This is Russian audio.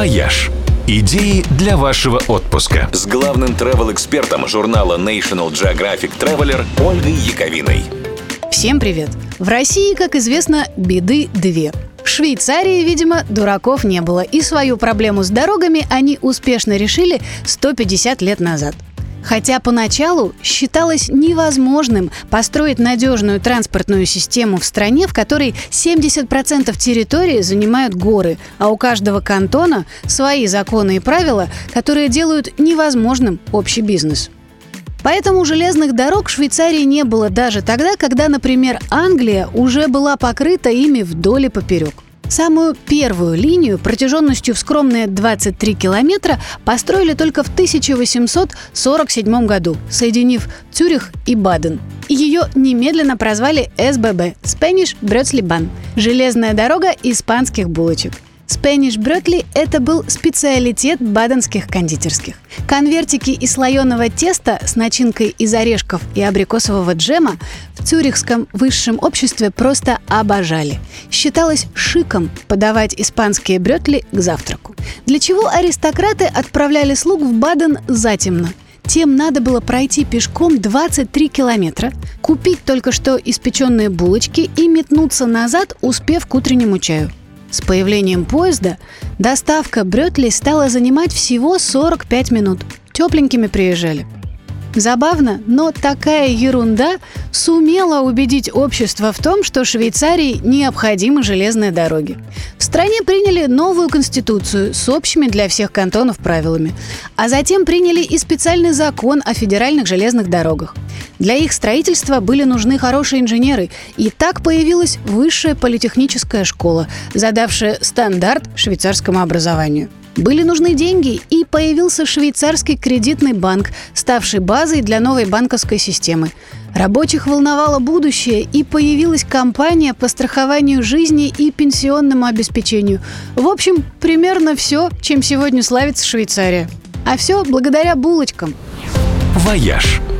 «Вояж». Идеи для вашего отпуска. С главным travel-экспертом журнала National Geographic Traveler Ольгой Яковиной. Всем привет! В России, как известно, беды две. В Швейцарии, видимо, дураков не было, и свою проблему с дорогами они успешно решили 150 лет назад – Хотя поначалу считалось невозможным построить надежную транспортную систему в стране, в которой 70% территории занимают горы, а у каждого кантона свои законы и правила, которые делают невозможным общий бизнес. Поэтому железных дорог в Швейцарии не было даже тогда, когда, например, Англия уже была покрыта ими вдоль и поперек. Самую первую линию протяженностью в скромные 23 километра построили только в 1847 году, соединив Цюрих и Баден. Ее немедленно прозвали СББ – Spanish Bahn – железная дорога испанских булочек – Спэниш Брётли – это был специалитет баденских кондитерских. Конвертики из слоеного теста с начинкой из орешков и абрикосового джема в цюрихском высшем обществе просто обожали. Считалось шиком подавать испанские брётли к завтраку. Для чего аристократы отправляли слуг в Баден затемно – тем надо было пройти пешком 23 километра, купить только что испеченные булочки и метнуться назад, успев к утреннему чаю. С появлением поезда доставка Брётли стала занимать всего 45 минут. Тепленькими приезжали. Забавно, но такая ерунда сумела убедить общество в том, что Швейцарии необходимы железные дороги. В стране приняли новую конституцию с общими для всех кантонов правилами, а затем приняли и специальный закон о федеральных железных дорогах. Для их строительства были нужны хорошие инженеры, и так появилась высшая политехническая школа, задавшая стандарт швейцарскому образованию. Были нужны деньги, и появился швейцарский кредитный банк, ставший базой для новой банковской системы. Рабочих волновало будущее, и появилась компания по страхованию жизни и пенсионному обеспечению. В общем, примерно все, чем сегодня славится Швейцария. А все благодаря булочкам. «Вояж» –